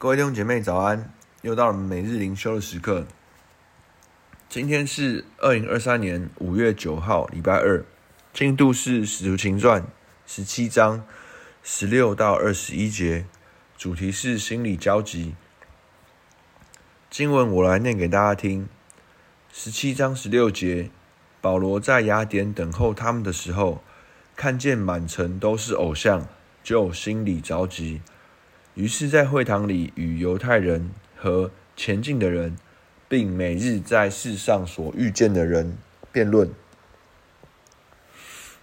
各位弟兄姐妹早安，又到了每日灵修的时刻。今天是二零二三年五月九号，礼拜二，进度是《使徒行传》十七章十六到二十一节，主题是心理焦急。经文我来念给大家听。十七章十六节，保罗在雅典等候他们的时候，看见满城都是偶像，就心里着急。于是，在会堂里与犹太人和前进的人，并每日在世上所遇见的人辩论。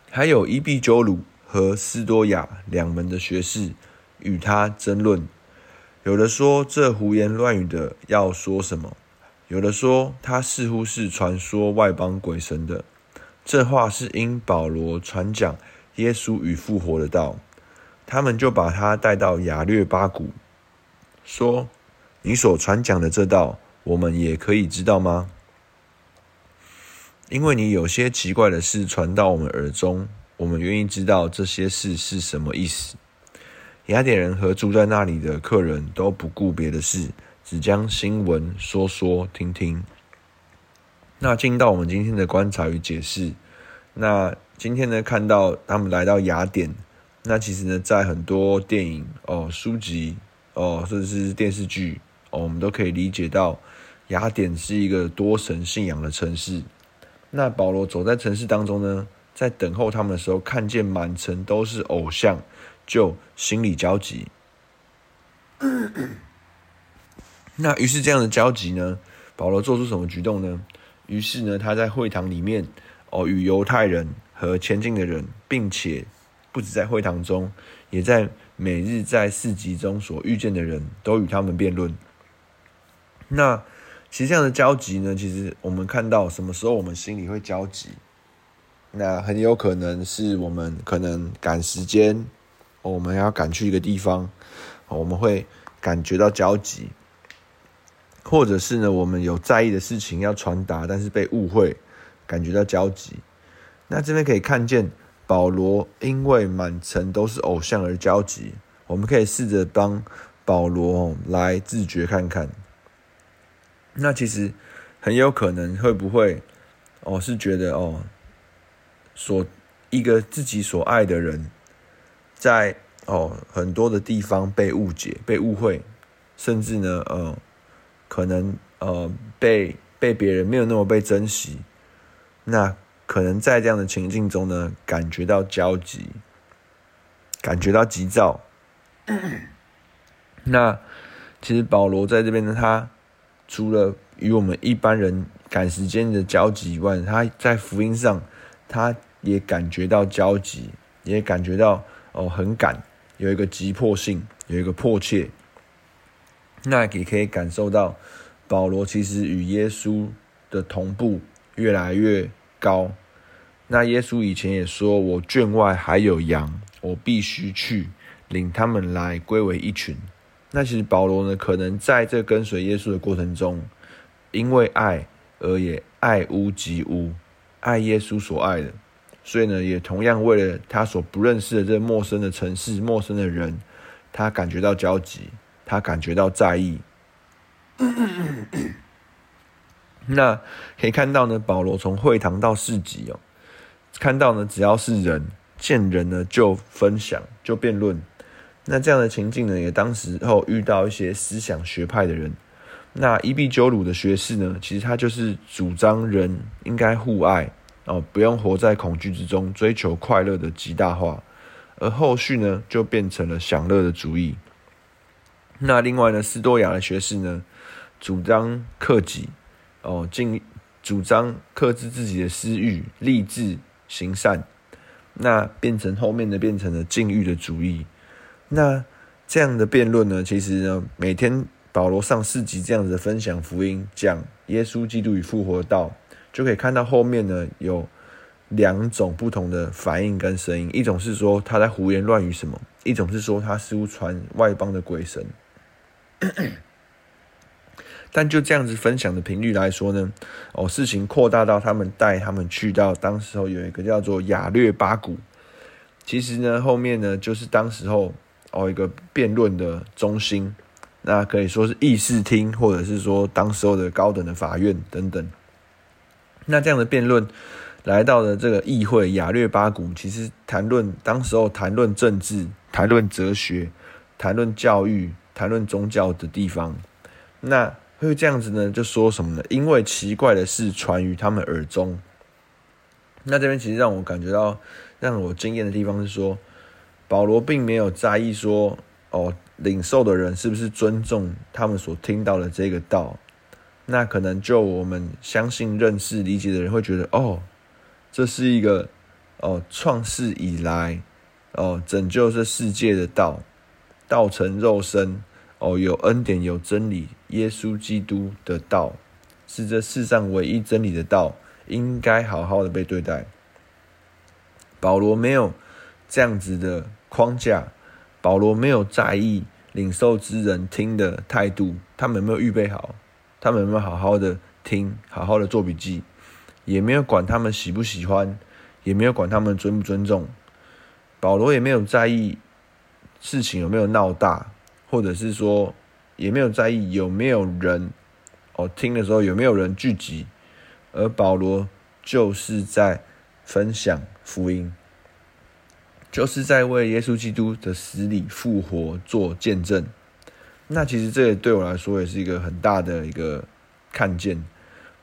还有伊壁鸠鲁和斯多亚两门的学士与他争论。有的说，这胡言乱语的要说什么？有的说，他似乎是传说外邦鬼神的。这话是因保罗传讲耶稣与复活的道。他们就把他带到雅略巴谷，说：“你所传讲的这道，我们也可以知道吗？因为你有些奇怪的事传到我们耳中，我们愿意知道这些事是什么意思。”雅典人和住在那里的客人都不顾别的事，只将新闻说说听听。那进到我们今天的观察与解释。那今天呢，看到他们来到雅典。那其实呢，在很多电影哦、书籍哦，甚至是电视剧哦，我们都可以理解到，雅典是一个多神信仰的城市。那保罗走在城市当中呢，在等候他们的时候，看见满城都是偶像，就心里焦急。那于是这样的焦急呢，保罗做出什么举动呢？于是呢，他在会堂里面哦，与犹太人和前进的人，并且。不止在会堂中，也在每日在市集中所遇见的人都与他们辩论。那其实这样的焦急呢，其实我们看到什么时候我们心里会焦急？那很有可能是我们可能赶时间，我们要赶去一个地方，我们会感觉到焦急，或者是呢，我们有在意的事情要传达，但是被误会，感觉到焦急。那这边可以看见。保罗因为满城都是偶像而焦急，我们可以试着帮保罗来自觉看看。那其实很有可能会不会哦，是觉得哦，所一个自己所爱的人，在哦很多的地方被误解、被误会，甚至呢呃可能呃被被别人没有那么被珍惜，那。可能在这样的情境中呢，感觉到焦急，感觉到急躁。那其实保罗在这边呢，他除了与我们一般人赶时间的焦急以外，他在福音上，他也感觉到焦急，也感觉到哦很赶，有一个急迫性，有一个迫切。那也可以感受到保罗其实与耶稣的同步越来越高，那耶稣以前也说：“我圈外还有羊，我必须去领他们来归为一群。”那其实保罗呢，可能在这跟随耶稣的过程中，因为爱而也爱屋及乌，爱耶稣所爱的，所以呢，也同样为了他所不认识的这陌生的城市、陌生的人，他感觉到焦急，他感觉到在意。那可以看到呢，保罗从会堂到市集哦，看到呢，只要是人见人呢，就分享就辩论。那这样的情境呢，也当时候遇到一些思想学派的人。那伊壁鸠鲁的学士呢，其实他就是主张人应该互爱哦，不用活在恐惧之中，追求快乐的极大化。而后续呢，就变成了享乐的主义。那另外呢，斯多亚的学士呢，主张克己。哦，尽主张克制自己的私欲，立志行善，那变成后面的变成了禁欲的主义。那这样的辩论呢，其实呢，每天保罗上市集这样子的分享福音，讲耶稣基督与复活道，就可以看到后面呢有两种不同的反应跟声音。一种是说他在胡言乱语什么，一种是说他似乎传外邦的鬼神。但就这样子分享的频率来说呢，哦，事情扩大到他们带他们去到当时候有一个叫做雅略巴谷，其实呢后面呢就是当时候哦一个辩论的中心。那可以说是议事厅，或者是说当时候的高等的法院等等。那这样的辩论来到了这个议会雅略巴谷，其实谈论当时候谈论政治、谈论哲学、谈论教育、谈论宗教的地方。那会这样子呢？就说什么呢？因为奇怪的事传于他们耳中。那这边其实让我感觉到让我惊艳的地方是说，保罗并没有在意说哦。领受的人是不是尊重他们所听到的这个道？那可能就我们相信、认识、理解的人会觉得，哦，这是一个哦创世以来哦拯救这世界的道，道成肉身哦有恩典有真理，耶稣基督的道是这世上唯一真理的道，应该好好的被对待。保罗没有这样子的框架。保罗没有在意领受之人听的态度，他们有没有预备好？他们有没有好好的听，好好的做笔记？也没有管他们喜不喜欢，也没有管他们尊不尊重。保罗也没有在意事情有没有闹大，或者是说也没有在意有没有人哦听的时候有没有人聚集，而保罗就是在分享福音。就是在为耶稣基督的死里复活做见证。那其实这也对我来说也是一个很大的一个看见。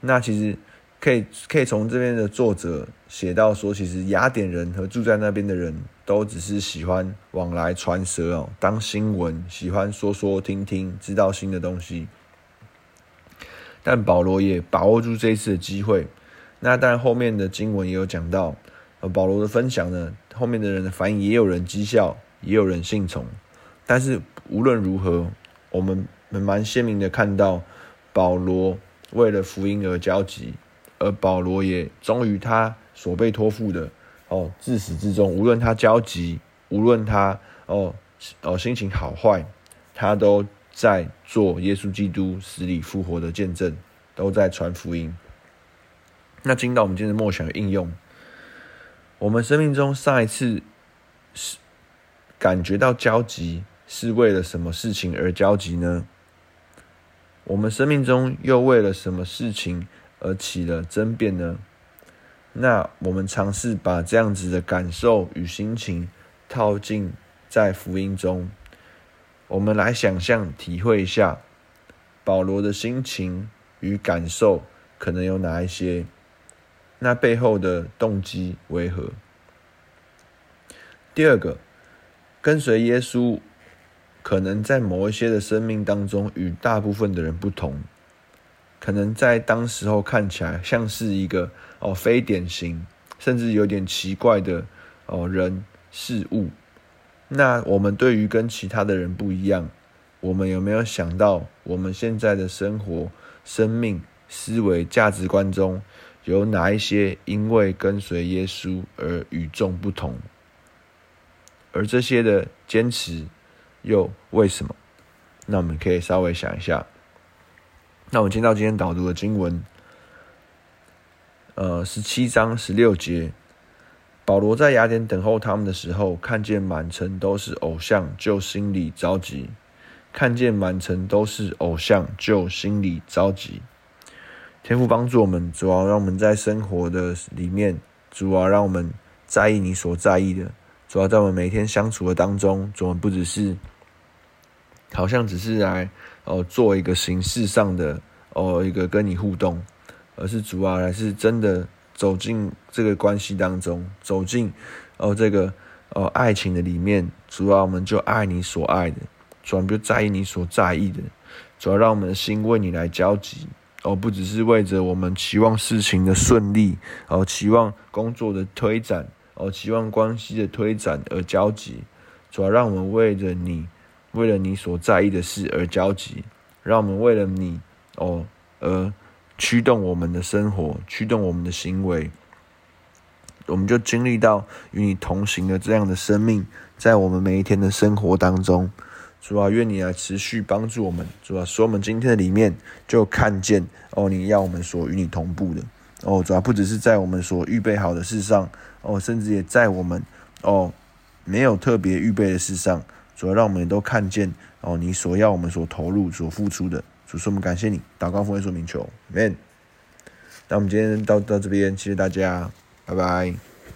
那其实可以可以从这边的作者写到说，其实雅典人和住在那边的人都只是喜欢往来传舌哦，当新闻，喜欢说说听听，知道新的东西。但保罗也把握住这一次的机会。那当然后面的经文也有讲到。而保罗的分享呢，后面的人的反应也有人讥笑，也有人信从。但是无论如何，我们蛮鲜明的看到，保罗为了福音而焦急，而保罗也忠于他所被托付的哦，自始至终，无论他焦急，无论他哦哦心情好坏，他都在做耶稣基督死里复活的见证，都在传福音。那进到我们今天的默想应用。我们生命中上一次是感觉到焦急，是为了什么事情而焦急呢？我们生命中又为了什么事情而起了争辩呢？那我们尝试把这样子的感受与心情套进在福音中，我们来想象体会一下保罗的心情与感受可能有哪一些。那背后的动机为何？第二个，跟随耶稣，可能在某一些的生命当中与大部分的人不同，可能在当时候看起来像是一个哦非典型，甚至有点奇怪的哦人事物。那我们对于跟其他的人不一样，我们有没有想到我们现在的生活、生命、思维、价值观中？有哪一些因为跟随耶稣而与众不同？而这些的坚持又为什么？那我们可以稍微想一下。那我们进到今天导读的经文，呃，十七章十六节，保罗在雅典等候他们的时候，看见满城都是偶像，就心里着急；看见满城都是偶像，就心里着急。天父帮助我们，主要让我们在生活的里面，主要让我们在意你所在意的，主要在我们每天相处的当中，主要不只是好像只是来哦做一个形式上的哦一个跟你互动，而是主要还是真的走进这个关系当中，走进哦这个哦爱情的里面，主要我们就爱你所爱的，主要就在意你所在意的，主要让我们的心为你来焦急。哦，不只是为着我们期望事情的顺利，哦，期望工作的推展，哦，期望关系的推展而焦急，主要让我们为着你，为了你所在意的事而焦急，让我们为了你，哦，而驱动我们的生活，驱动我们的行为，我们就经历到与你同行的这样的生命，在我们每一天的生活当中。主啊，愿你来持续帮助我们。主啊，说我们今天的里面就看见哦，你要我们所与你同步的哦。主啊，不只是在我们所预备好的事上哦，甚至也在我们哦没有特别预备的事上。主要让我们都看见哦，你所要我们所投入、所付出的。主说我们感谢你，祷告奉耶稣明求，Amen。那我们今天到到这边，谢谢大家，拜拜。